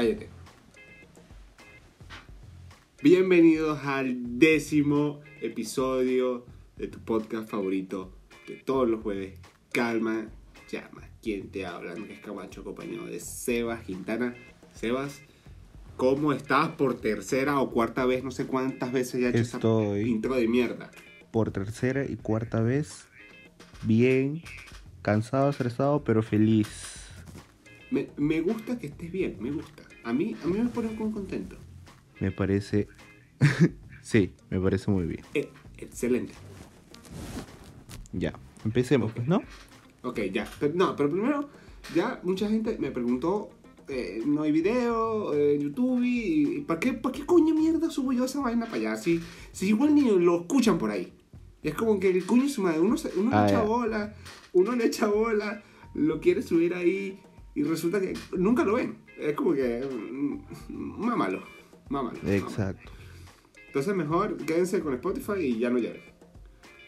Cállate. Bienvenidos al décimo episodio de tu podcast favorito de todos los jueves. Calma, llama. ¿Quién te habla? Que es Camacho, acompañado de Sebas Quintana. Sebas, ¿cómo estás por tercera o cuarta vez? No sé cuántas veces ya he hecho Estoy- esta intro de mierda. Por tercera y cuarta vez, bien, cansado, estresado, pero feliz. Me, me gusta que estés bien, me gusta. A mí, a mí me pone muy contento. Me parece... sí, me parece muy bien. Eh, excelente. Ya, empecemos, pues, ¿no? Ok, ya. Pero, no, pero primero, ya mucha gente me preguntó, eh, no hay video eh, en YouTube y, y ¿para qué, ¿para qué coño mierda subo yo esa vaina para allá? Si, si igual ni lo escuchan por ahí. Es como que el coño su madre, uno, se- uno Ah, le echa bola, uno le echa bola, lo quiere subir ahí y resulta que nunca lo ven. Es como que, mm, mámalo, mámalo. mámalo. Exacto. Entonces mejor quédense con Spotify y ya no lloren.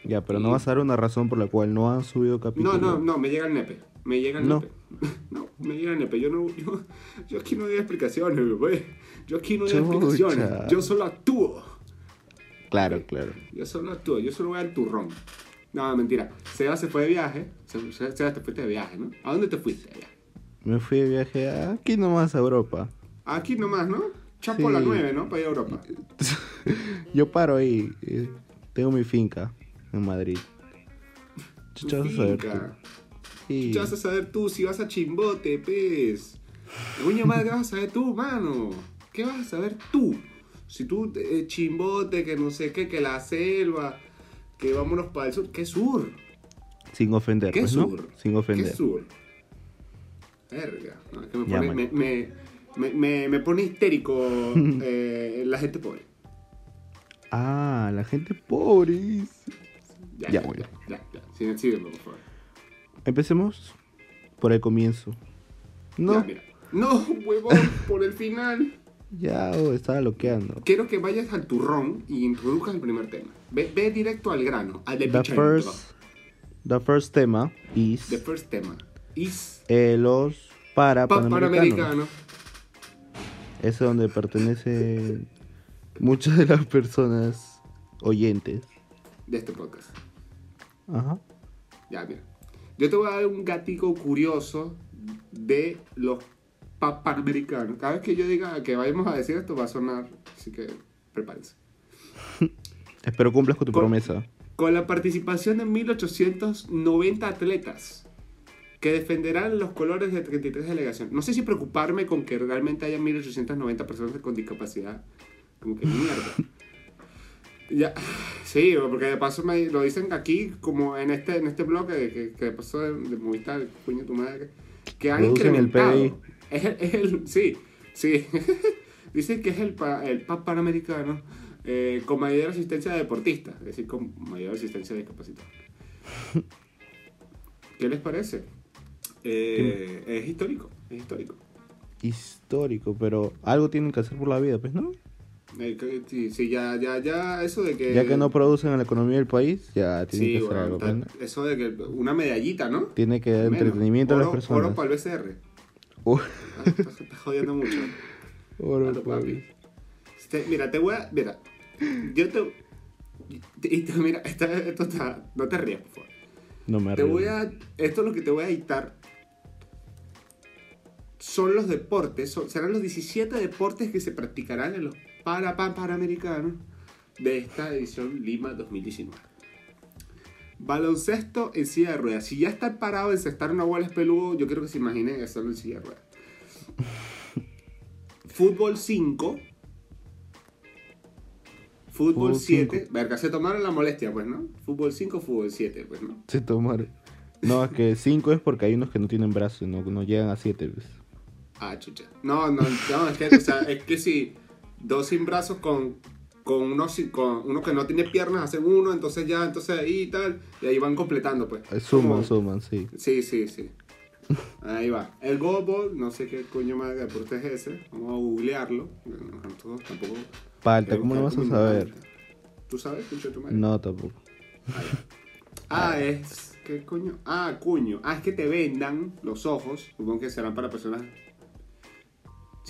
Ya, pero no vas a dar una razón por la cual no han subido No, capítulo. no, no, me llega el nepe. Me llega el No. nepe. No, me llega el nepe. Yo, no, yo, yo aquí no doy explicaciones, güey. Yo aquí no doy Chucha. explicaciones. Yo solo actúo. Claro, claro. Yo solo actúo. Yo solo voy al turrón. No, mentira. Seba se fue de viaje. Se- se- Seba, te fuiste de viaje, ¿no? ¿A dónde te fuiste viaje? Me fui de viaje a- aquí nomás a Europa. Aquí nomás, ¿no? Chapo Sí. la 9, ¿no? Para ir a Europa. Yo paro ahí. eh, Tengo mi finca en Madrid. Chucha, vas a saber tú. Sí. ¿Qué vas a saber tú si vas a Chimbote, pez? Coño madre, ¿qué vas a saber tú, mano? ¿Qué vas a saber tú? Si tú, eh, Chimbote, que no sé qué, que la selva, que vámonos para el sur. ¿Qué sur? Sin ofender, ¿Qué pues, sur? ¿no? Sin ¿Qué ofender. sur? Verga. No, es que me, pone, me, me, me, me- me pone histérico eh, la gente pobre. Ah, la gente pobre. Ya, Ya, ya, bueno. ya, ya, ya. Sígueme, por favor. Empecemos por el comienzo. No, Ya, mira. No, huevón, por el final. ya oh, estaba loqueando. Quiero que vayas al turrón y introduzcas el primer tema. Ve, ve directo al grano, al The epicentro. first, the first tema is The first tema. Is eh, los para pa- panamericanos. panamericano. Es donde pertenecen muchas de las personas oyentes. de este podcast. Ajá. Ya, mira. Yo te voy a dar un gatico curioso de los pa- panamericanos. Cada vez que yo diga que vayamos a decir esto va a sonar, así que prepárense. Espero cumplas con tu Con- promesa. Con la participación de 1890 atletas que defenderán los colores de 33 delegaciones. No sé si preocuparme con que realmente haya 1890 personas con discapacidad. Como que mierda. Ya, sí, porque de paso me lo dicen aquí, como en este, en este blog que, que, de paso de, de Movistar, de tu madre, que han el incrementado. PBI. Es el, es el- sí, sí. Dicen que es el, el PAP panamericano eh, con mayor asistencia de deportistas, es decir, con mayor asistencia de discapacitados. ¿Qué les parece? Eh, es histórico, es histórico. Histórico, pero algo tienen que hacer por la vida, pues, ¿no? Eh, sí, sí, ya, ya, ya, eso de que... Ya que no producen en la economía del país, ya tienen Sí, que hacer bueno, algo. pues, ta- ¿no? eso de que una medallita, ¿no? Tiene que dar entretenimiento a las personas. Oro para el BCR. Uh, Estás estás jodiendo mucho. oro, Claro, papi. Este, mira, te voy a. Mira, yo te. mira, esta- esto está. No te rías, por favor. No me Te río. voy a. Esto es lo que te voy a dictar. Son los deportes, son- serán los 17 deportes que se practicarán en los para, Pan- Panamericanos de esta edición Lima 2019. Baloncesto en silla de ruedas. Si ya está parado en encestar una bola es peludo, yo quiero que se imaginen hacerlo en silla de ruedas. Fútbol 5. Fútbol Fútbol 7. cinco. Verga, se tomaron la molestia, pues, ¿no? Fútbol 5, fútbol 7, pues, ¿no? Se tomaron. No, es que 5 es porque hay unos que no tienen brazos, no, no llegan a 7. Pues. Ah, chucha. No, no, no, es que, o sea, es que si dos sin brazos con, con, uno, con uno que no tiene piernas hacen uno, entonces ya, entonces ahí y tal, y ahí van completando, pues. Suman, suman, sí. Sí, sí, sí. Ahí va. El goalball, no sé qué coño más de deporte es ese. Vamos a googlearlo. Nosotros tampoco. Falta, ¿cómo lo vas a saber? ¿Tú sabes, Cucho, tu madre? No, tampoco. Ah, es. ¿Qué coño? Ah, coño. Ah, es que te vendan los ojos. Supongo que serán para personas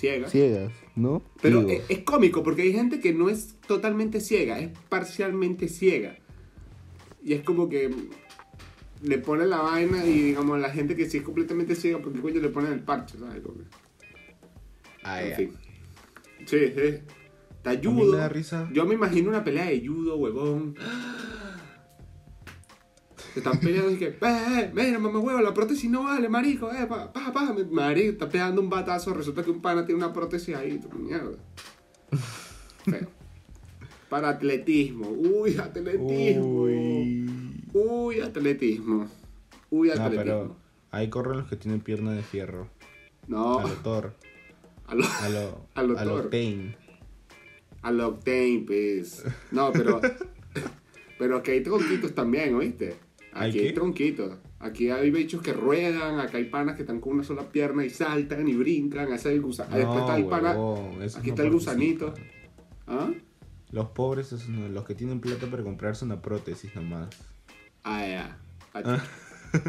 ciegas. Ciegas, ¿no? Pero es, es cómico porque hay gente que no es totalmente ciega, es parcialmente ciega. Y es como que le ponen la vaina y digamos la gente que sí es completamente ciega, porque coño le ponen el parche, ¿sabes? Ah, en fin. Sí, sí. A mí judo. me da risa. Yo me imagino una pelea de judo, huevón. Se están peleando y que, eh, eh, mira, mamá huevo, la prótesis no vale, marico, eh, pa, pa, pa, marico, está pegando un batazo, resulta que un pana tiene una prótesis ahí, tu mierda. Feo. Para atletismo, uy, atletismo. Uy, Uy. atletismo. Uy, No, atletismo. pero ahí corren los que tienen pierna de fierro. No, A lo Thor. a lo, A lo, A lo a lo Thor. Tane. a lo Octane, pues. No, pero. pero aquí hay tronquitos también, ¿oíste? ¿Hay Aquí hay, tronquitos. Aquí hay bichos que ruedan, acá hay panas que están con una sola pierna y saltan y brincan. Es el gusano. Después está el pana. huevón, esos aquí no está el gusanito. ¿Ah? Los pobres, esos los que tienen plata para comprarse una prótesis nomás. Ah, ya. Ah, Ah.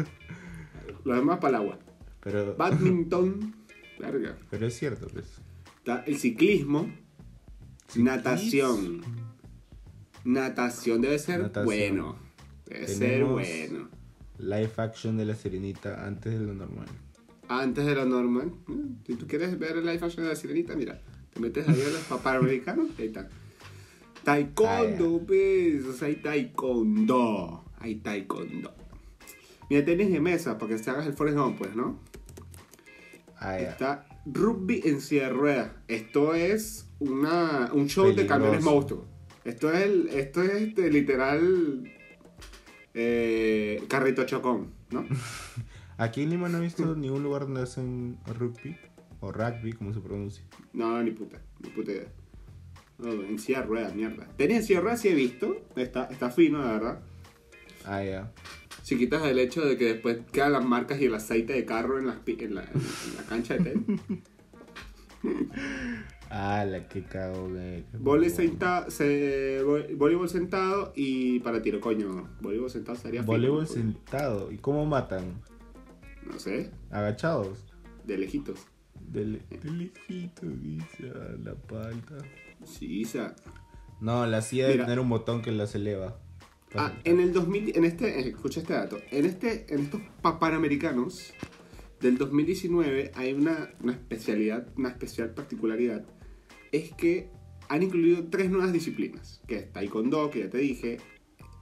Lo demás para el agua. Pero, Badminton. Verga. pero es cierto, pues. Está el ciclismo. Natación. Natación debe ser Natación. bueno. Debe ser bueno. Live action de la sirenita antes de lo normal. Antes de lo normal. ¿eh? Si tú quieres ver el live action de la sirenita, mira, te metes ahí a los paparaamericanos y ahí está. Taekwondo, pues. O sea, hay taekwondo. Hay taekwondo. Mira, tenis de mesa, para que se hagas el Forrest Gump, pues, ¿no? Ah, ya. Está rugby en silla de ruedas. Esto es una, un show de camiones monstruos. Esto es, el, esto es este, literal eh, carrito chocón, ¿no? Aquí en Lima no he visto ningún lugar donde hacen rugby. O rugby, como se pronuncia. No, ni puta, ni puta idea. No, en silla de ruedas, mierda. Tenis en silla de ruedas sí he visto. Está, está fino, la verdad. Ah, ya. Si quitas el hecho de que después quedan las marcas y el aceite de carro en, la, en la cancha de tenis. Ah, la que cago, güey. Vole senta- se- vo- voleibol sentado y para tiro, coño. Voleibol sentado sería Voleibol ¿no? sentado. ¿Y cómo matan? No sé, Agachados. de lejitos. De, le- de lejito, dice a la palta. Sí, o sea. No, la silla de Mira. tener un botón que las eleva. Ah, en el 2000, en este, eh, escucha este dato. En este, en estos pa- panamericanos del 2019 hay una, una especialidad, una especial particularidad. Es que han incluido tres nuevas disciplinas. Que es taekwondo, que ya te dije,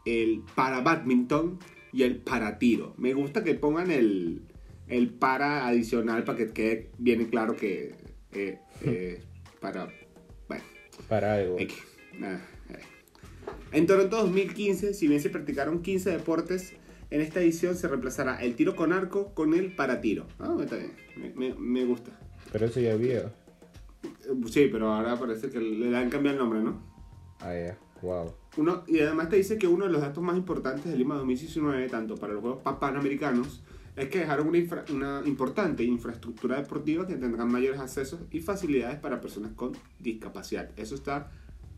el para badminton y el para tiro. Me gusta que pongan el, el para adicional para que quede bien claro que eh, eh, para... Bueno, Para algo. Nada, eh. En Toronto 2015, si bien se practicaron 15 deportes, en esta edición se reemplazará el tiro con arco con el para tiro. Ah, está bien, me, me- me gusta. Pero eso ya había. Sí, pero ahora parece que le han cambiado el nombre, ¿no? Ah, ya. Wow. Uno, y además te dice que uno de los datos más importantes de Lima 2019, tanto para los Juegos Pa- Panamericanos, es que dejaron una, infra- una importante infraestructura deportiva que tendrán mayores accesos y facilidades para personas con discapacidad. Eso está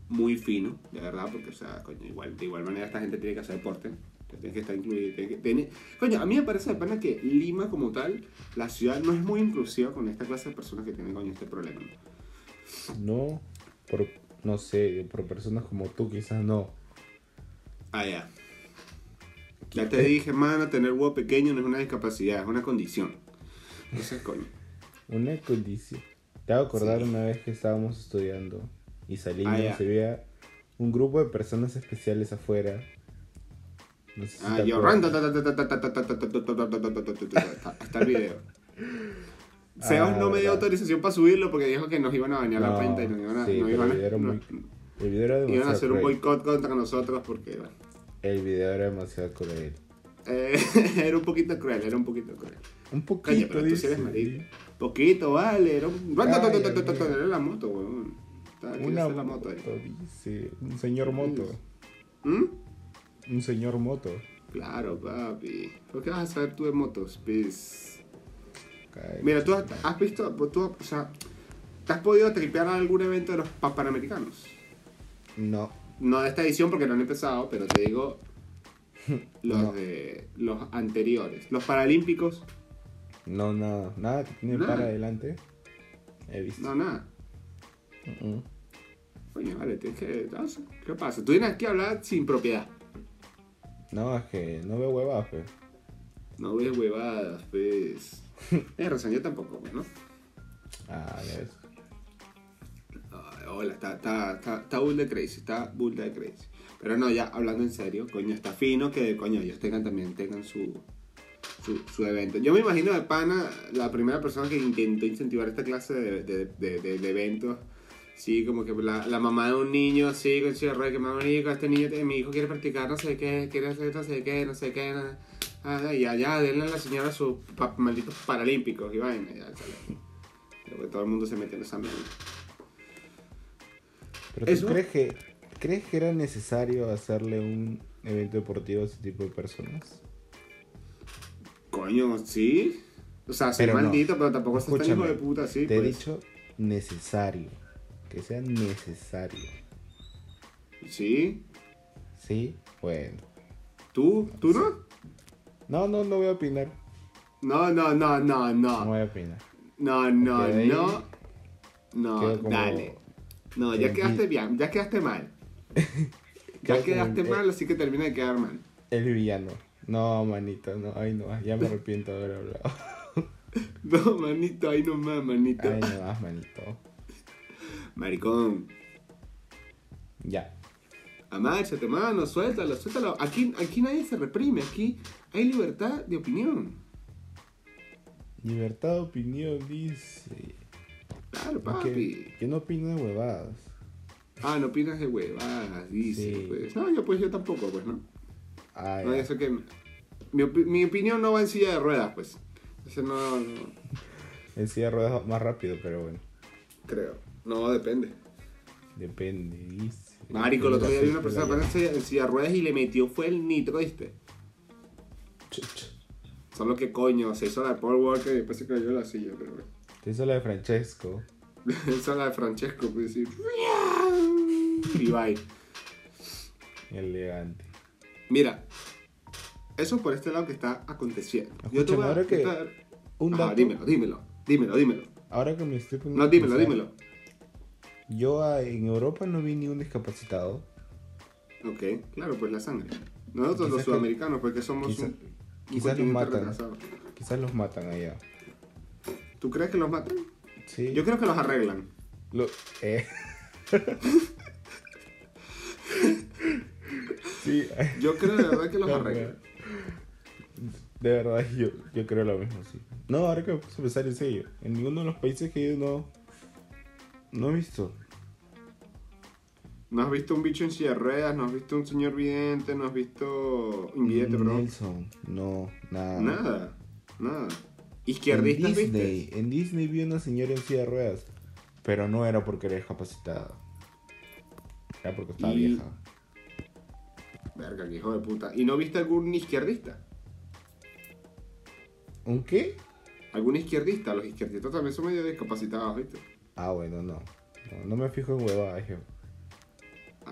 muy fino, de verdad, porque, o sea, coño, igual, de igual manera esta gente tiene que hacer deporte. Tiene que estar incluido. tiene que- tiene- Coño, a mí me parece de pana que Lima como tal, la ciudad no es muy inclusiva con esta clase de personas que tienen, coño, este problema. No, por, no sé, por personas como tú quizás no. Ah, ya. Ya te dije, mano, tener huevo pequeño no es una discapacidad, es una condición. Entonces, coño. Una condición. Te hago acordar Sí. una vez que estábamos estudiando y salimos Ah, se veía un grupo de personas especiales afuera. No sé si Ah, yo. Está el video. Sebas Ah, no me dio autorización para subirlo porque dijo que nos iban a bañar la No, cuenta y nos iban a, sí, nos pero iban a- el video era no- muy- El video iban a hacer un boicot contra nosotros porque bueno, El video era demasiado cruel. eh, era un poquito cruel, era un poquito cruel. Un poquito, pero tú sí eres dice. marico. Poquito, vale, era un... Era la moto, weón. Una la moto moto, dice. Un señor moto. ¿Mm? Un señor moto. Claro, papi. ¿Por qué vas a saber tú de motos? Cae. Mira, tú has, has visto, tú, o sea, ¿te has podido tripear a algún evento de los pa- Panamericanos? No. No de esta edición porque no han empezado, pero te digo los No. de los anteriores. Los Paralímpicos, No, nada. Nada que tiene Nada. para adelante. He visto. No, nada. Mm, Coño, vale, tienes que. ¿Qué pasa? Tú tienes que hablar sin propiedad. No, es que no veo huevadas, pues. No ves huevadas, pues. Tienes razón, yo tampoco, ¿no? Ah, ya ves. Ay, hola, está, está, está, está bull de crazy, está bull de crazy. Pero no, ya hablando en serio, coño, está fino que, coño, ellos tengan también, tengan su, su, su evento. Yo me imagino de pana, la primera persona que intentó incentivar esta clase de, de, de, de- eventos, sí, como que la, la mamá de un niño, así, con su que mamá, marico, este niño, mi hijo quiere practicar no sé qué, quiere hacer no sé qué, no sé qué, no- ah, y allá, denle a la señora sus pa- malditos paralímpicos y vaina, ya, Todo el mundo se mete en esa mierda. Pero tú Eso- crees que, crees que era necesario hacerle un evento deportivo a ese tipo de personas? Coño, sí. O sea, soy Pero no. maldito, pero tampoco estás tan hijo de puta, sí. Te he pues. dicho necesario. Que sea necesario. Sí. ¿Sí? Bueno. ¿Tú? ¿Tú no? No, no, no voy a opinar. No, no, no, no, No no. voy a opinar. No, no, ahí no. No, como dale. No, ya quedaste bien, ya quedaste mal. Ya quedaste el- mal, así que termina de quedar mal. El villano. No, manito, no. Ay, no. Ya me arrepiento de haber hablado. No, manito, ahí nomás, manito. Ay, no más, manito. Maricón, Ya. amáchate, mano, suéltalo, suéltalo. Aquí, aquí nadie se reprime, aquí hay libertad de opinión. Libertad de opinión dice. Claro, papi. que no opina de huevadas. Ah, no opinas de huevadas, dice, Sí. pues. No, yo pues yo tampoco, pues, ¿no? Ah, No, sé que mi, mi opinión no va en silla de ruedas, pues. Ese no, no En silla de ruedas más rápido, pero bueno. creo. No, depende. Depende, dice. Marico, el otro día vi una persona en silla de ruedas y le metió fue el nitro, ¿viste? Solo que coño, se hizo la de Paul Walker y después se cayó la silla, pero bueno. Hizo la de Francesco. Esa es la de Francesco, pues sí. Y bye. Elegante. Mira, eso por este lado que está aconteciendo. Yo te voy a ahora que- contar- Un Ajá, dato. dímelo, dímelo, dímelo, dímelo. Ahora que me estoy poniendo. No, dímelo, pensar, dímelo. Yo ah, en Europa no vi ni un discapacitado. Ok, claro, pues la sangre. Nosotros Quizás los que- sudamericanos, porque somos un quizás los matan. retrasado. Quizás los matan allá. ¿Tú crees que los matan? Sí. Yo creo que los arreglan. Lo- eh. sí. Yo creo de verdad que los No, arreglan. De verdad, yo, yo creo lo mismo, sí. No, ahora que me puse a pensar en serio. En ninguno de los países que ido no. No he visto. ¿No has visto un bicho en silla de ruedas? ¿No has visto un señor vidente? ¿No has visto invidente, bro? Nelson, no, nada. Nada, nada. En ¿Izquierdistas Disney, viste? en Disney vi una señora en silla de ruedas. Pero no era porque era discapacitada. Era porque estaba Y- vieja. Verga, que hijo de puta. ¿Y no viste algún izquierdista? ¿Un qué? ¿Algún izquierdista? Los izquierdistas también son medio discapacitados, ¿viste? Ah, bueno, no. No, no me fijo en huevadas, yo.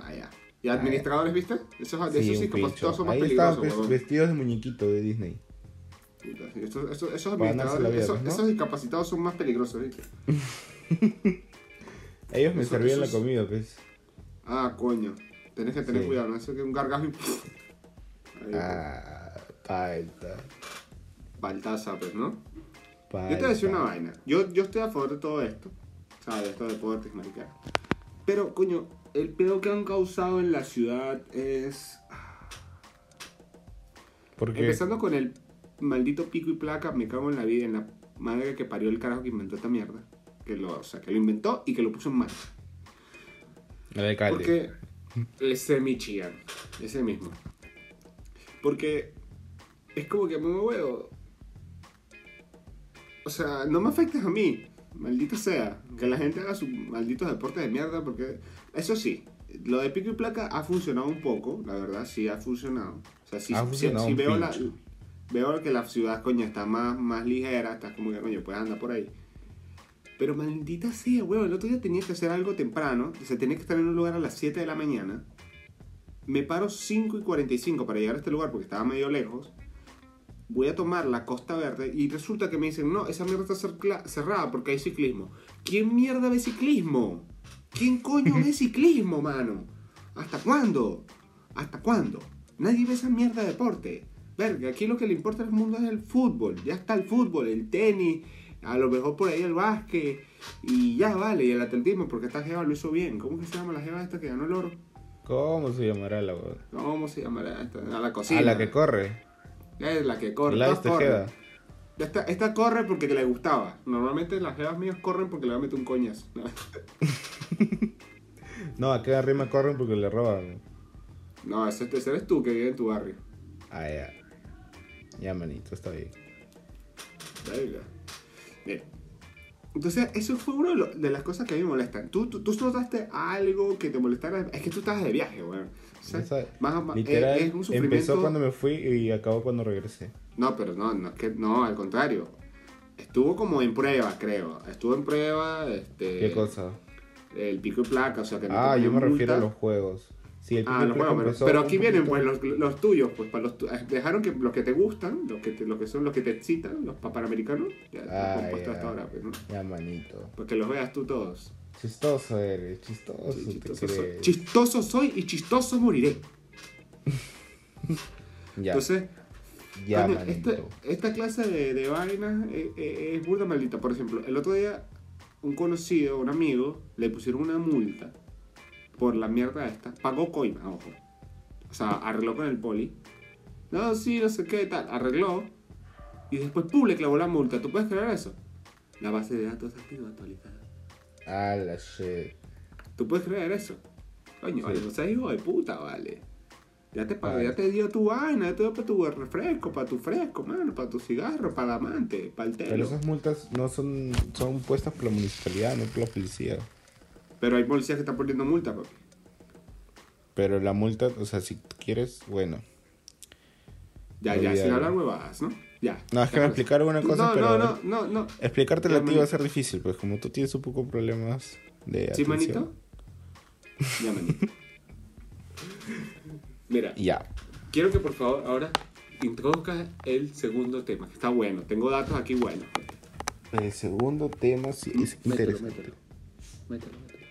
Ah. ¿Y administradores, viste? Esos, de Sí, esos son más Ahí peligrosos, estaban pues, vestidos de muñequito de Disney. Puta, Esos, esos, administradores, vida, esos, pues, ¿no? esos discapacitados son más peligrosos, ¿viste? Ellos me servían la comida, pues. Ah, coño. Tenés que tener Sí. cuidado, ¿no? Eso que un gargajo y... Ahí, Ah, palta. Baltaza, pues, ¿no? palta. Yo te voy a decir una vaina. Yo, yo estoy a favor de todo esto. ¿Sabes? De estos deportes, marica. Pero, coño, el pedo que han causado en la ciudad es... Porque Empezando con el maldito pico y placa, me cago en la vida, en la madre que parió el carajo que inventó esta mierda. Que lo, o sea, que lo inventó y que lo puso en marcha. el alcalde. Porque ese Michigan, ese mismo. Porque es como que me huevo. O sea, no me afectes a mí, maldito sea. Que la gente haga sus malditos deportes de mierda, porque eso sí, lo de pico y placa ha funcionado un poco, la verdad, sí ha funcionado. O sea, sí, Ha sí- funcionado sí un veo, la, veo que la ciudad, coño, está más, más ligera, está como que, coño, puedes andar por ahí. Pero maldita sea, weón, el otro día tenía que hacer algo temprano, se tenía que estar en un lugar a las 7 de la mañana. Me paro 5 y 45 para llegar a este lugar porque estaba medio lejos. voy a tomar la Costa Verde y resulta que me dicen, no, esa mierda está cercla- cerrada porque hay ciclismo. ¿Quién mierda ve ciclismo? ¿Quién coño ve ciclismo, mano? ¿Hasta cuándo? ¿Hasta cuándo? Nadie ve esa mierda de deporte. Verga, aquí lo que le importa al mundo es el fútbol. Ya está el fútbol, el tenis, a lo mejor por ahí el básquet. Y ya vale, y el atletismo, porque esta jeva lo hizo bien. ¿Cómo que se llama la jeva esta que ganó el oro? ¿Cómo se llamará la weón? ¿Cómo se llamará esta? A la cocina. A la que corre. Es la que corre. Gladys todas corren. Esta, esta corre porque le gustaba. Normalmente las jevas mías corren porque le va a meter un coñazo. No, acá arriba corren porque le roban. No, ese, ese eres tú que vive en tu barrio. Ah, ya. Ya, manito, está bien. Verga. Mira. Entonces, eso fue una de, las cosas que a mí me molestan. ¿Tú, tú, tú notaste algo que te molestara? Es que tú estabas de viaje, weón. O sea, Esa- más- más- Literal, es, es un sufrimiento. empezó cuando me fui y acabó cuando regresé. No, pero no, no, es que, no, al contrario. Estuvo como en prueba, creo. Estuvo en prueba, este... ¿Qué cosa? El pico y placa, o sea que no Ah, yo me refiero a los juegos. Sí, el Ah, Pico los y Placa juegos, pero, pero aquí vienen pues los, los tuyos, pues para los tu- eh, dejaron que los que te gustan, los que te- los que son los que te excitan, los pa- panamericanos, ya Ah, los puesto hasta ahora, pues, ¿no? Ya, manito. Para que los veas tú todos. Chistoso eres, chistoso, Sí, te chistoso, soy. Chistoso soy y chistoso moriré. Ya, Entonces, ya, manito. esta, esta clase de, de vainas eh, eh, es burda maldita. Por ejemplo, el otro día un conocido, un amigo, le pusieron una multa por la mierda esta. Pagó coima, ojo. O sea, arregló con el poli. No, sí, no sé qué, tal. Arregló. Y después, pum, le clavó la multa. ¿Tú puedes creer eso? La base de datos ha sido actualizada. Ah, la shit. ¿Tú puedes creer eso? Coño, Sí. vale, no seas hijo de puta, vale. Ya te pagó, ya te dio tu vaina, ya te dio para tu refresco, para tu fresco, mano, para tu cigarro, para el amante, para el Pero telo. esas multas no son, son puestas por la municipalidad, no por la policía. Pero hay policías que están poniendo multa, papi. Pero la multa, o sea, si quieres, bueno. Ya, ya, sin hablar huevadas, ¿no? Ya. No, es que me explicaron una cosa, no, pero No, no, no, no. explicártela a ti va a ser difícil, pues como tú tienes un poco problemas de ¿Sí, manito? Ya, manito. Mira, Ya. quiero que por favor ahora introduzcas el segundo tema, que está bueno. Tengo datos aquí buenos. El segundo tema sí es Mételo, interesante. mételo. Mételo, mételo.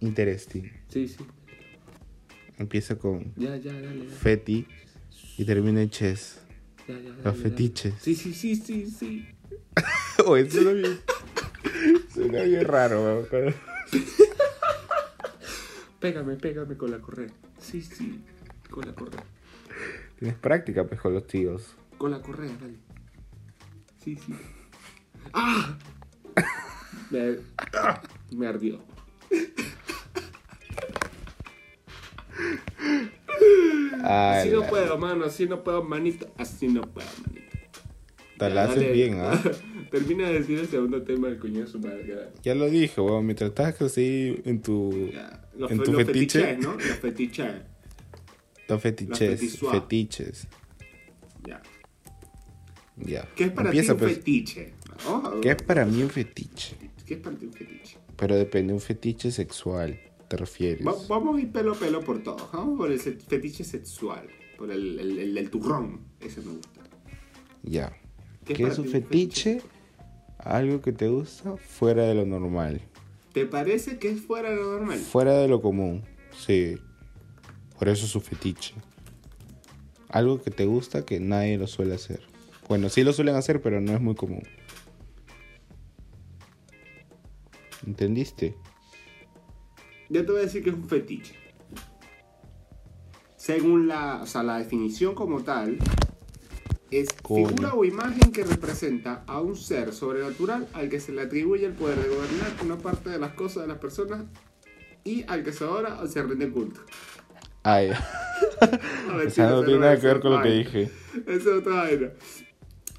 Interesting. Sí, sí. Empieza con Ya, ya, dale. dale. feti y termina en chess. Ya, ya, dale, Los fetiches. Sí, sí, sí, sí, sí. Oh, eso suena bien. suena bien raro, weón, Pégame, pégame con la correa. Sí, sí, con la correa. Tienes práctica, pues, con los tíos. Con la correa, dale. Sí, sí. ¡Ah! Me, me ardió. Así no la- puedo, mano. Así no puedo, manito. Así no puedo, manito. Te Ya, la haces dale. bien, ¿ah? Termina de decir el segundo tema del coño de su madre. ya. Ya lo dije, weón. Mientras estás así en tu. Ya. Los, en tu los fetiche. fetiches, ¿no? Los fetiches. Los fetiches. Fetiches. Ya. Ya. ¿Qué es para Empieza, ti un pues. fetiche? Ojo. ¿Qué es para mí un fetiche? ¿Qué es para ti un fetiche? Pero depende, un fetiche sexual, ¿te refieres? Va- vamos a ir pelo a pelo por todo. Vamos por el fetiche sexual. Por el, el, el del turrón. Ese me gusta. Ya. ¿Qué ¿Qué, es es un ti un fetiche? Algo que te gusta fuera de lo normal. ¿Te parece que es fuera de lo normal? Fuera de lo común, sí. Por eso es un fetiche. Algo que te gusta que nadie lo suele hacer. Bueno, sí lo suelen hacer, pero no es muy común. ¿Entendiste? Yo te voy a decir que es un fetiche. Según la, o sea, la definición como tal, es Coño. figura o imagen que representa a un ser sobrenatural al que se le atribuye el poder de gobernar una parte de las cosas de las personas y al que se adora o se rinde culto. Ay, No, tiene nada que ver es con lo que dije. Esa es otra vaina.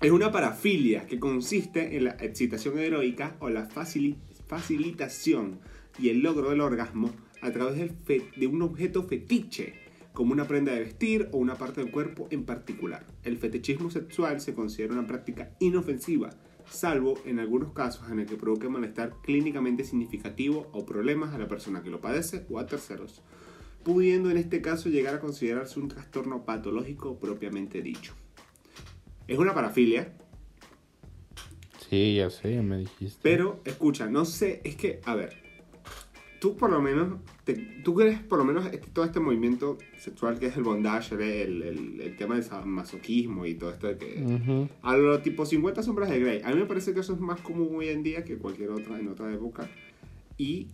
Es una parafilia que consiste en la excitación heroica o la facili- facilitación y el logro del orgasmo a través del de un objeto fetiche, como una prenda de vestir o una parte del cuerpo en particular. El fetichismo sexual se considera una práctica inofensiva, salvo en algunos casos en el que provoque malestar clínicamente significativo o problemas a la persona que lo padece o a terceros, pudiendo en este caso llegar a considerarse un trastorno patológico propiamente dicho. Es una parafilia, Sí, ya sé, ya me dijiste. pero escucha, no sé, es que, a ver, tú por lo menos, te- tú crees por lo menos este- todo este movimiento sexual que es el bondage, el, el, el tema del masoquismo y todo esto de que... Ujú. A lo tipo 50 sombras de Grey. A mí me parece que eso es más común hoy en día que cualquier otra en otra época. Y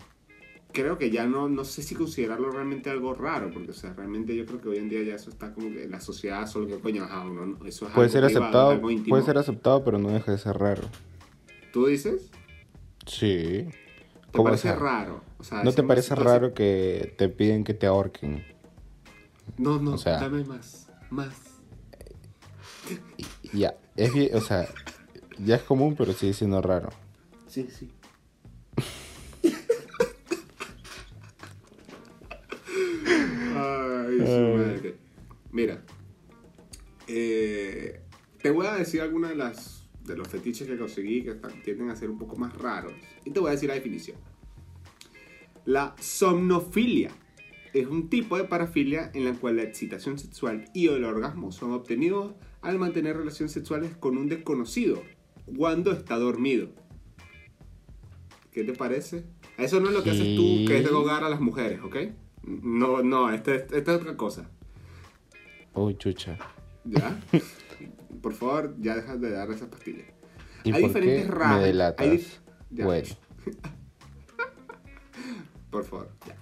creo que ya no, no sé si considerarlo realmente algo raro, porque o sea, realmente yo creo que hoy en día ya eso está como que la sociedad solo que coño, ajá, uno, no, eso es Puede algo ser privado, aceptado, algo íntimo. puede ser aceptado, pero no deja de ser raro. ¿Tú dices? Sí. ¿Te ¿Cómo, parece sea, raro? O sea, ¿No te parece situación- raro que te piden que te ahorquen? No, no, o sea- dame más, más. Ya, es o sea, ya es común, pero sigue siendo raro. Sí, sí. Ay, su Ay. madre. Mira, eh, te voy a decir algunas de las de los fetiches que conseguí que tienden a ser un poco más raros. Y te voy a decir la definición. La somnofilia es un tipo de parafilia en la cual la excitación sexual y el orgasmo son obtenidos al mantener relaciones sexuales con un desconocido cuando está dormido. ¿Qué te parece? Eso no es lo que haces tú, que es drogar a las mujeres, ¿ok? No, no, esta, esta es otra cosa. Uy, chucha. ¿Ya? Por favor, ya dejas de dar esas pastillas. ¿Y Hay por diferentes qué ramas, me delatas? hay dif- Ya. Bueno, Por favor, ya.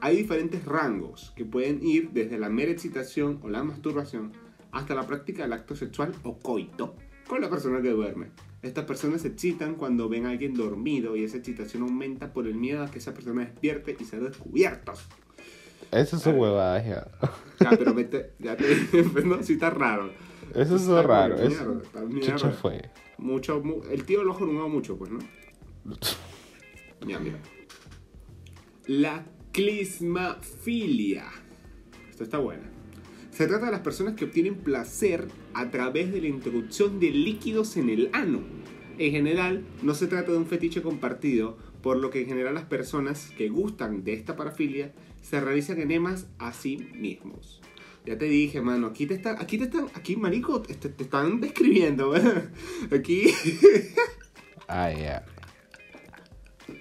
Hay diferentes rangos que pueden ir desde la mera excitación o la masturbación hasta la práctica del acto sexual o coito con la persona que duerme. Estas personas se excitan cuando ven a alguien dormido y esa excitación aumenta por el miedo a que esa persona despierte y ser descubiertos. Eso es huevadas ya. Ya, pero vete, ya te pues no, sí está raro. Eso es Está raro. Eso, mierda, está chucha mierda. fue. Mucho, mu- el tío lo ha mucho, pues, ¿no? Ya, mira. La clismafilia. Esto está buena. Se trata de las personas que obtienen placer a través de la introducción de líquidos en el ano. En general, no se trata de un fetiche compartido, por lo que en general las personas que gustan de esta parafilia se realizan enemas a sí mismos. Ya te dije, mano, aquí te están, aquí te están, aquí, marico, te, te están describiendo, ¿verdad? Aquí. Ah, ya.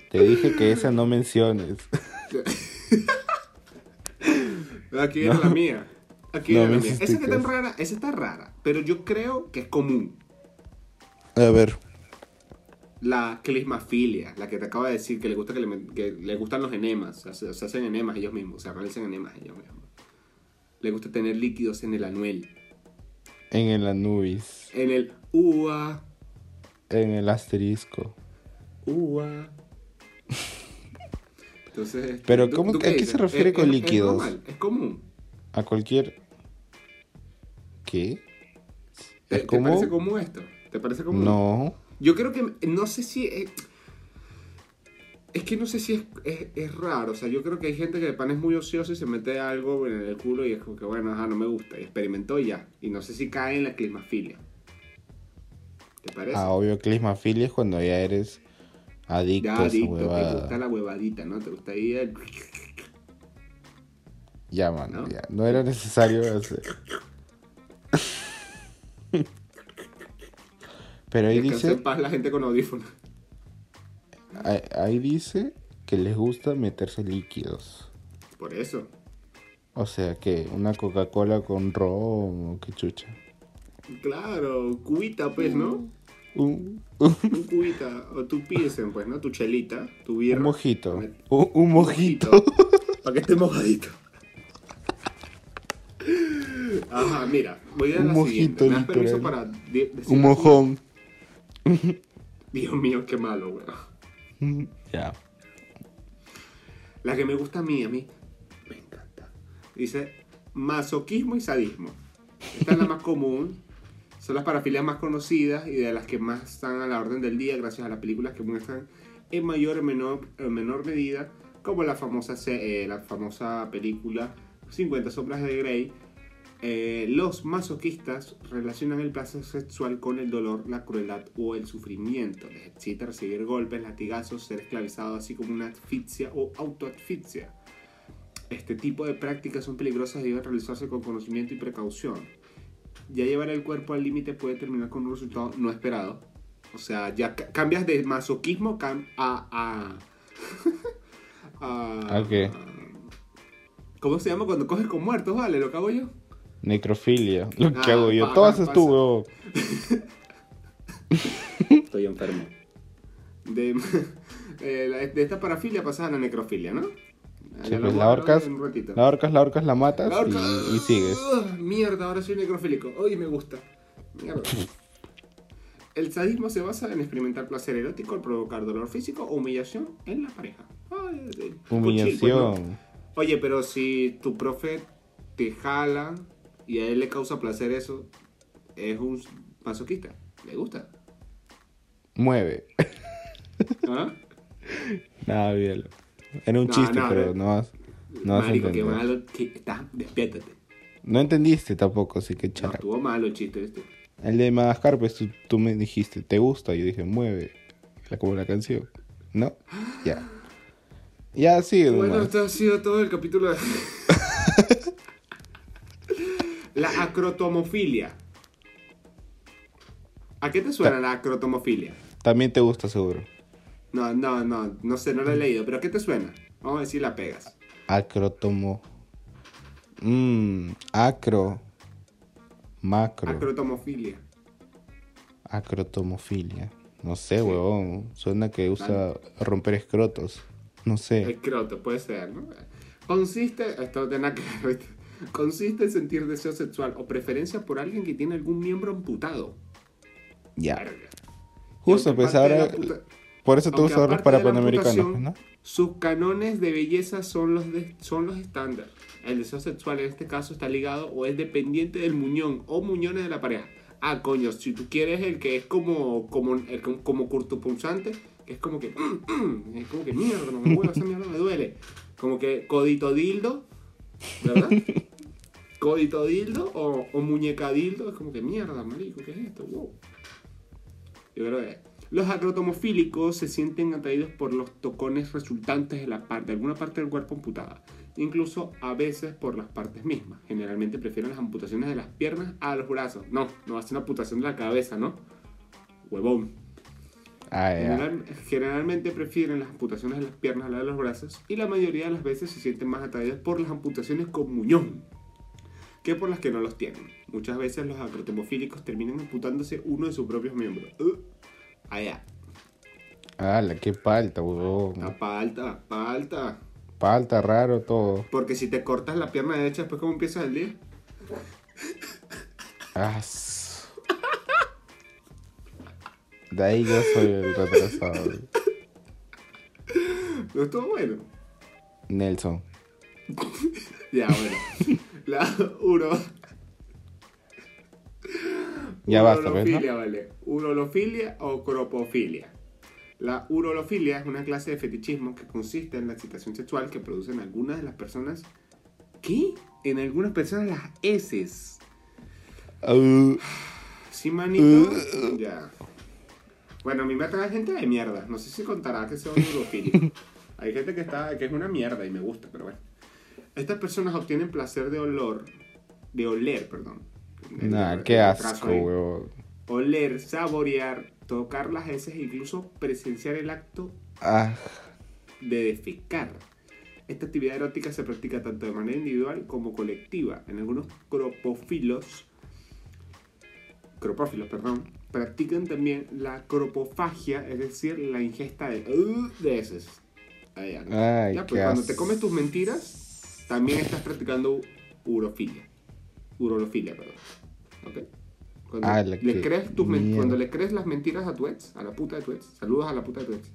Te dije que esa no menciones. Aquí era la mía. Aquí No la mía. Esa que tan rara, esa está rara, pero yo creo que es común. A ver. La clismafilia, la que te acabo de decir, que le gusta que le, que le gustan los enemas, se, se hacen enemas ellos mismos, se realizan enemas ellos mismos. Le gusta tener líquidos en el anuel, En el Anubis. en el ua, En el asterisco. ua. Entonces, Pero, ¿tú- ¿cómo- a qué dices? se refiere ¿Es- con es- líquidos? Es, normal, es común. A cualquier. ¿Qué? ¿Te, ¿Es te común? parece común esto? ¿Te parece común? No. Yo creo que, no sé si... Es, es que no sé si es, es, es raro, o sea, yo creo que hay gente que de pan es muy ocioso y se mete algo en el culo y es como que, bueno, ajá, no me gusta, y experimentó y ya. Y no sé si cae en la clismafilia. ¿Te parece? Ah, obvio, clismafilia es cuando ya eres adicto ya a esa adicto, te huevada. gusta la huevadita, ¿no? Te gusta ahí el... Ya, mano, ¿No? ya. No era necesario hacer. Pero ahí en dice, paz la gente con audífonos. ahí, ahí dice que les gusta meterse líquidos. Por eso. O sea, que una Coca-Cola con ron o qué chucha. Claro, cubita, pues, ¿no? Un, Un cubita, o tu pilsen, pues, ¿no? Tu chelita, tu birra. un mojito. Un, un mojito. Para que esté mojadito. Ajá, mira, voy a dar Un la mojito, siguiente. ¿Me das permiso para decir Un mojón. Dios mío, qué malo, weón. Ya. La que me gusta a mí, a mí, me encanta. Dice, masoquismo y sadismo. Esta es la más común. Son las parafilias más conocidas y de las que más están a la orden del día gracias a las películas que muestran en mayor o menor, en menor medida, como la famosa, eh, la famosa película 50 sombras de Grey. Eh, los masoquistas relacionan el placer sexual con el dolor, la crueldad o el sufrimiento. Les excita recibir golpes, latigazos, ser esclavizado, así como una asfixia o autoasfixia. Este tipo de prácticas son peligrosas y deben realizarse con conocimiento y precaución. ya llevar el cuerpo al límite puede terminar con un resultado no esperado. O sea, ya ca- cambias de masoquismo cam- a... a, a ¿A qué? ¿Cómo se llama cuando coges con muertos? Vale, lo hago yo. Necrofilia. Lo que Ah, hago yo. Todo haces tú. Estoy enfermo. De, eh, de esta parafilia pasas a la necrofilia, ¿no? Sí, pues, la ratito. la ahorcas, la ahorcas, la matas La horca- y, y sigues. Mierda, ahora soy necrofílico. Hoy me gusta. Mierda. El sadismo se basa en experimentar placer erótico al provocar dolor físico o humillación en la pareja. Ay, Humillación. pues no. Oye, pero si tu profe te jala y a él le causa placer eso, es un masoquista. ¿Le gusta? Mueve. ¿Ah? Nada, olvídalo. Era un No, chiste, no, pero no. no vas, no Marico, qué entender. malo. que estás, despiértate. No entendiste tampoco, así que No, charra. estuvo malo el chiste este. El de Madagascar, pues tú, tú me dijiste, ¿te gusta? Yo dije, mueve. Era como la canción. ¿No? Ya. Ya sigue Bueno, nomás. esto ha sido todo el capítulo de... la acrotomofilia. ¿A qué te suena la acrotomofilia? También te gusta seguro. No, no, no, no sé, no lo he leído, pero ¿a qué te suena? Vamos a ver si la pegas. Acrotomo. Mmm, acro. Macro. Acrotomofilia. Acrotomofilia. No sé, huevón. Suena que usa romper escrotos. No sé. Escroto, puede ser, ¿no? Consiste, esto tiene que. Consiste en sentir deseo sexual o preferencia por alguien que tiene algún miembro amputado. Ya. Justo, pues ahora. puta- Por eso los aparte para panamericanos, ¿no? Sus canones de belleza son los, de- son los estándar. El deseo sexual en este caso está ligado o es dependiente del muñón o muñones de la pareja. Ah, coño, si tú quieres el que es como, como, el, como, cortopunzante, que es como que, es como que mierda, no me muevo, esa mierda me duele. Como que codito dildo, ¿verdad? codito dildo o, muñeca dildo, es como que mierda, marico, ¿qué es esto? Wow. Yo creo que los acrotomofílicos se sienten atraídos por los tocones resultantes de, la parte, de alguna parte del cuerpo amputada, incluso a veces por las partes mismas. Generalmente prefieren las amputaciones de las piernas a los brazos. No, no hacen una amputación de la cabeza, ¿no? Huevón. Ah. General- generalmente prefieren las amputaciones de las piernas a las de los brazos y la mayoría de las veces se sienten más atraídos por las amputaciones con muñón que por las que no los tienen. Muchas veces los acrotomofílicos terminan amputándose uno de sus propios miembros. Uh, allá. Ala, qué palta, huevón. Está pa' alta, pa' alta. Palta, raro, todo. Porque si te cortas la pierna derecha, después cómo empiezas el día. Ah, De ahí yo soy el retrasado. Estuvo bueno. Nelson. Ya, bueno. La uro. Ya basta, pues, ¿no? Urolofilia, vale. Urolofilia o cropofilia. La urolofilia es una clase de fetichismo que consiste en la excitación sexual que producen algunas de las personas. ¿Qué? En algunas personas las heces. Uh, ¿Sí, manito? ya. Bueno, a mí me atrae gente de mierda. No sé si contará que sea un urofílico. Hay gente que, está, que es una mierda y me gusta, pero bueno. Estas personas obtienen placer de olor. De oler, perdón. nah, qué asco, huevón. Oler, saborear, tocar las heces e incluso presenciar el acto Ah, de defecar. Esta actividad erótica se practica tanto de manera individual como colectiva. En algunos cropófilos, cropófilos, perdón, practican también la cropofagia, es decir, la ingesta de, uh, de heces. Ah, ya. Ay, Ya, qué pues cuando te comes tus mentiras, también estás practicando urofilia. Urolofilia, perdón. ¿Ok? Cuando, Ah, le que- crees tus cuando le crees las mentiras a tu ex, a la puta de tu ex, saludos a la puta de tu ex,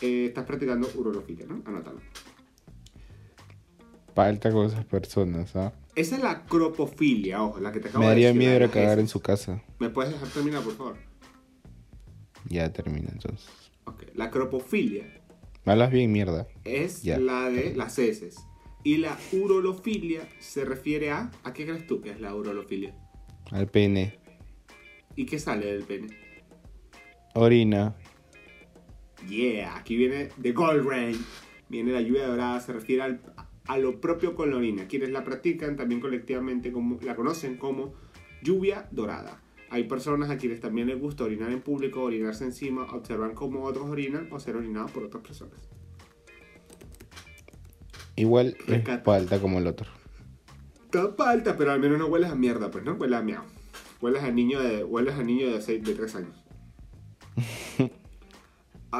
eh, estás practicando urolofilia, ¿no? Anótalo. Palta con esas personas, ¿ah? Esa es la cropofilia, ojo, la que te acabo Me de daría decir, miedo la ir de a cagar en su casa. ¿Me puedes dejar terminar, por favor? Ya termina entonces. Ok. La cropofilia Me hablas bien, mierda. es Ya. la de las heces. Y la urolofilia se refiere a... ¿A qué crees tú que es la urolofilia? Al pene. ¿Y qué sale del pene? Orina. Yeah, aquí viene The Gold Rain. Viene la lluvia dorada, se refiere al- a lo propio con la orina. Quienes la practican también colectivamente como, la conocen como Lluvia dorada. Hay personas a quienes también les gusta orinar en público, orinarse encima, observar cómo otros orinan o ser orinados por otras personas. Igual es Rescata. palta como el otro. Está pero al menos no hueles a mierda, pues, ¿no? Hueles a miau. Hueles a niño de, hueles a niño de, seis, de 3 años.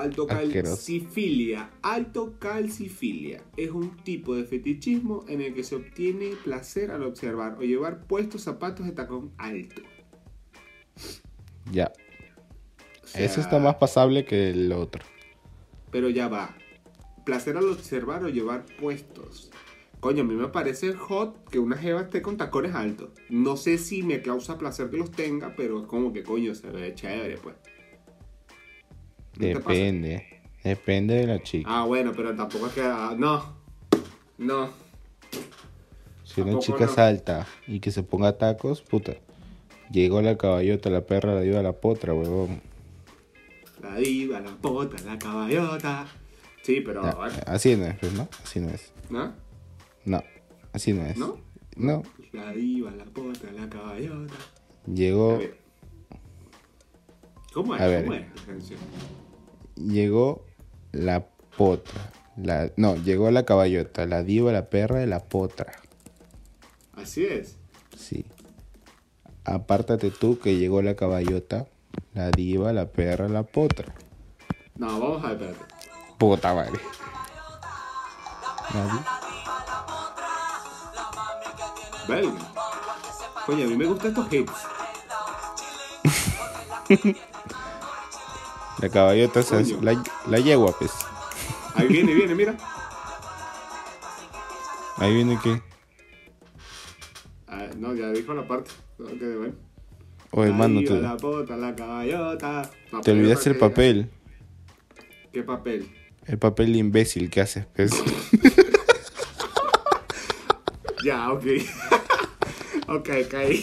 Altocalcifilia. Altocalcifilia es un tipo de fetichismo en el que se obtiene placer al observar o llevar puestos zapatos de tacón alto. Ya. O sea, Eso está más pasable que el otro. Pero ya va. Placer al observar o llevar puestos. Coño, a mí me parece hot que una jeva esté con tacones altos. No sé si me causa placer que los tenga, pero es como que coño, se ve chévere, pues. Depende. Depende de la chica. Ah, bueno, pero tampoco es que. ah, no. No. si una chica no. salta y que se ponga tacos, puta. Llegó la caballota, la perra, la diva, la potra, huevón. La diva, la pota, la caballota. Sí, pero. Bueno, así no es, pues, ¿no? Así no es. ¿No? No, así no es. ¿No? No. La diva, la pota, la caballota. Llegó. ¿Cómo es? A ver. ¿Cómo es la canción? Llegó la potra. La, no, llegó la caballota, la diva, la perra y la potra. Así es. Sí. Apártate tú que llegó la caballota, la diva, la perra, la potra. No, vamos a ver, espérate. Puta madre. Belga. Coño, a mí me gustan estos hits. La caballota esa es la, la yegua, pues. Ahí viene, viene, mira. Ahí viene que. Ah, no, ya dijo la parte. Ok, bueno. Oye, mano, te, La pota, la caballota. No, te olvidaste el papel. ¿Qué papel? El papel de imbécil que haces, pues. Ya, ok. ok, caí.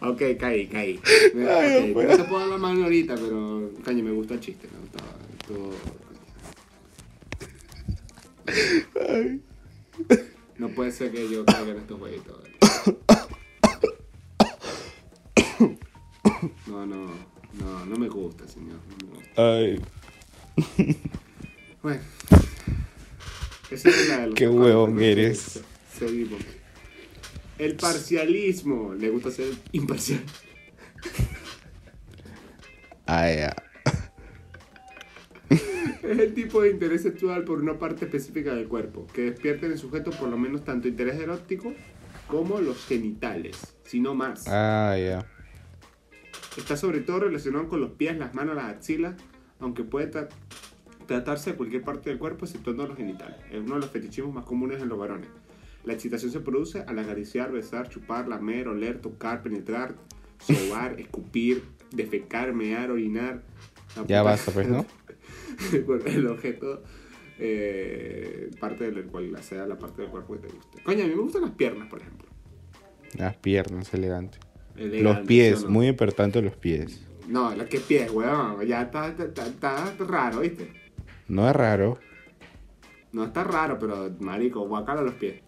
Ok, caí, caí. Ay, no puedo dar la mano ahorita, pero. Caño, me gusta el chiste. Me gusta. estuvo- No puede ser que yo caiga en estos jueguitos. No, no, no, no me gusta, señor. No me gusta. Ay, Bueno. Esa es la de los Qué huevón eres. Se- Seguimos. El parcialismo. Le gusta ser imparcial. ay, ya. Es el tipo de interés sexual por una parte específica del cuerpo, que despierta en el sujeto por lo menos tanto interés erótico como los genitales, si no más. Ah, ya. Está sobre todo relacionado con los pies, las manos, las axilas, aunque puede tra- tratarse de cualquier parte del cuerpo exceptuando los genitales. Es uno de los fetichismos más comunes en los varones. La excitación se produce al acariciar, besar, chupar, lamer, oler, tocar, penetrar, sobar, escupir, defecar, mear, orinar. Ya basta, pues, ¿no? El objeto, eh, parte del cual sea la parte del cuerpo que te guste. Coño, a mí me gustan las piernas, por ejemplo. Las piernas, elegante. Los pies, muy importante los pies. No, los que pies, weón. Ya está, está, está- está raro, ¿viste? No es raro. No está raro, pero marico, guacala los pies.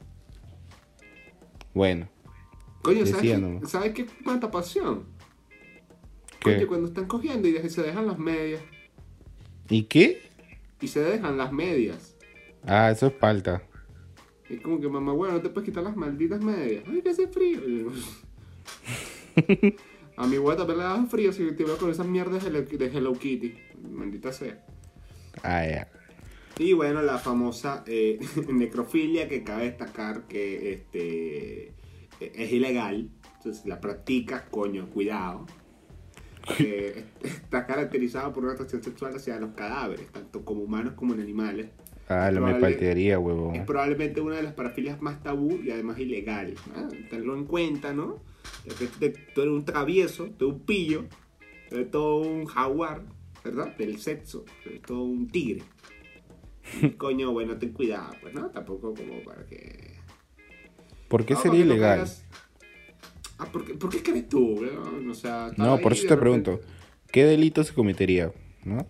Bueno, Coño, ¿sabes qué, nomás. ¿sabes qué cuánta pasión? ¿qué? Coño, cuando están cogiendo y se dejan las medias. ¿Y qué? Y se dejan las medias. Ah, eso es palta. Es como que mamá, bueno, no te puedes quitar las malditas medias. Ay, que hace frío. A mi güey también le da frío si te veo con esas mierdas de Hello, de Hello Kitty. Maldita sea. Ah, ya. Y bueno, la famosa eh, necrofilia que cabe destacar que este es ilegal. Entonces, si la practicas, coño, cuidado. Eh, está caracterizada por una atracción sexual hacia los cadáveres, tanto como humanos como en animales. Ah, lo me paltearía, Es huevón. probablemente una de las parafilias más tabú y además ilegal. ¿no? Tenlo en cuenta, ¿no? Te- tú eres un travieso, tú eres un pillo, tú eres todo un jaguar, ¿verdad? Del sexo, tú eres todo un tigre. Y, coño, bueno, ten cuidado, pues, ¿no? Tampoco como para que... ¿Por qué No, sería no ilegal? caigas- Ah, ¿por qué, por qué crees tú? weón? O sea, No, por eso te repente- pregunto. ¿Qué delito se cometería? ¿No?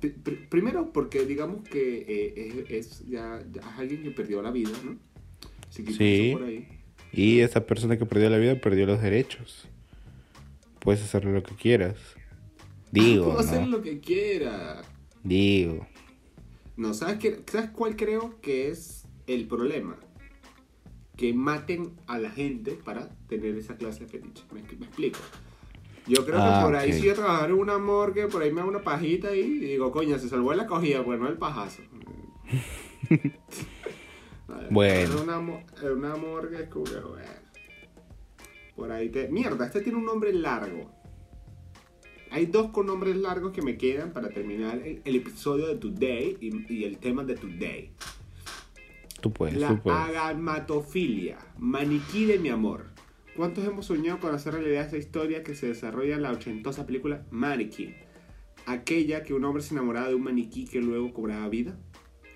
Pri- pri- Primero porque digamos que eh, es, es ya, alguien que perdió la vida, ¿no? Así que Sí. por ahí. Y esa persona que perdió la vida perdió los derechos. Puedes hacer lo que quieras. Digo, Puedo hacer ¿no? lo que quiera. Digo. No, ¿sabes, qué? ¿sabes cuál creo que es el problema? Que maten a la gente para tener esa clase de fetiche. Me, me explico. Yo creo Ah, que por ahí ok. si yo trabajar en una morgue, por ahí me hago una pajita ahí y digo, coño, se salvó la cogida, pues no el pajazo. Bueno. En una, una morgue bueno. Por ahí te... Mierda, este tiene un nombre largo. Hay dos con nombres largos que me quedan para terminar el, el episodio de Today y, y el tema de Today. Tú puedes, La tú puedes. agamatofilia, maniquí de mi amor. ¿Cuántos hemos soñado con hacer realidad esa historia que se desarrolla en la ochentosa película Mannequin? Aquella que un hombre se enamoraba de un maniquí que luego cobraba vida.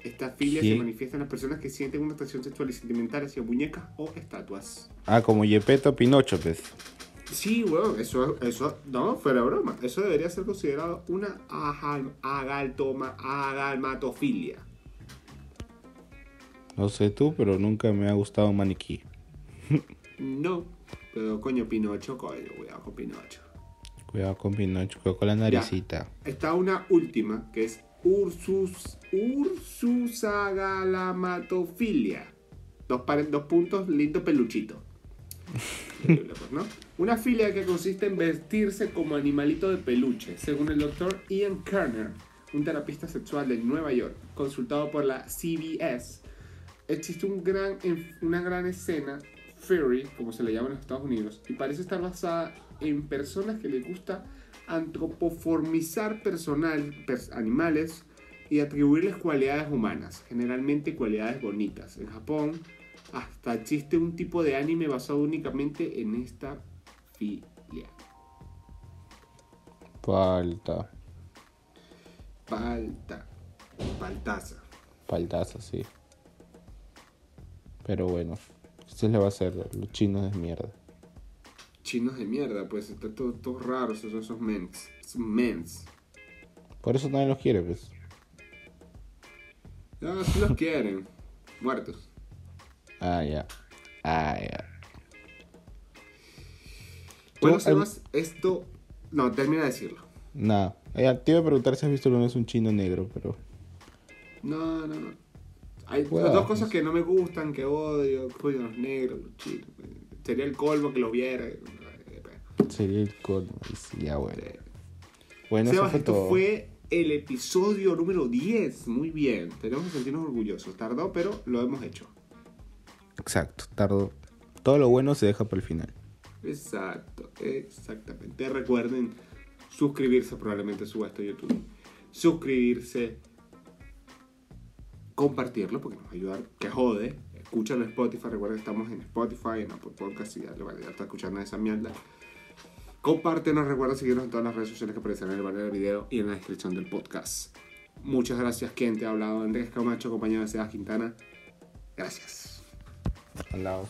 Esta filia se manifiesta en las personas que sienten una atracción sexual y sentimental hacia muñecas o estatuas. Ah, como Yepeto Pinocho, pues. Sí, weón, eso, eso, no, fuera broma. Eso debería ser considerado una agal- agaltoma, agalmatofilia. No sé tú, pero nunca me ha gustado un maniquí. No, pero coño, Pinocho, coño, cuidado con Pinocho. Cuidado con Pinocho, cuidado con la naricita. Está una última que es Ursus, Ursusagalamatofilia. Dos, pare- dos puntos, lindo peluchito. Una filia que consiste en vestirse como animalito de peluche, según el doctor Ian Kerner, un terapista sexual de Nueva York, consultado por la CBS. Existe un gran, una gran escena, furry, como se le llama en los Estados Unidos, y parece estar basada en personas que les gusta antropoformizar personal, pers- animales y atribuirles cualidades humanas, generalmente cualidades bonitas. En Japón hasta existe un tipo de anime basado únicamente en esta filia. Falta. Falta. Faltaza. Faltaza, sí. Pero bueno. ¿Qué le va a hacer? Los chinos de mierda. Chinos de mierda, pues están todos, todos raros esos, esos mens. Esos mens. Por eso nadie los quiere, pues. No, si los quieren. Muertos. Ah, ya. Ah, ya. Bueno, Tú, Sebas, esto... No, termina de decirlo. Nada. Eh, te iba a preguntar si has visto alguna vez un chino negro, pero. No, no, no. Hay Bueno, dos cosas pues. que no me gustan, que odio, coño, los negros, los chinos. Sería el colmo que los viera. Sería el colmo. ya, bueno. Bueno, eso Sebas, fue esto todo. fue el episodio número 10. Muy bien. Tenemos que sentirnos orgullosos. Tardó, pero lo hemos hecho. Exacto. Tardó. Todo lo bueno se deja para el final. Exacto, exactamente. Recuerden suscribirse, probablemente suba esto a YouTube. Suscribirse, compartirlo, porque nos va a ayudar, que jode. Escúchalo en Spotify, recuerden que estamos en Spotify, en Apple Podcast y ya le vale, ya está escuchando esa mierda. Compártenos, recuerda seguirnos en todas las redes sociales que aparecen en el banner del video y en la descripción del podcast. Muchas gracias, quien te ha hablado, Andrés Camacho, acompañado de Sebas Quintana. Gracias. Al lado.